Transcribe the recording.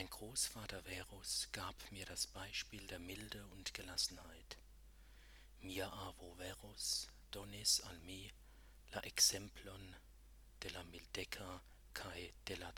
Mein Großvater Verus gab mir das Beispiel der Milde und Gelassenheit. Mia avo Verus donis al mi la exemplon de la mildeca cae de la.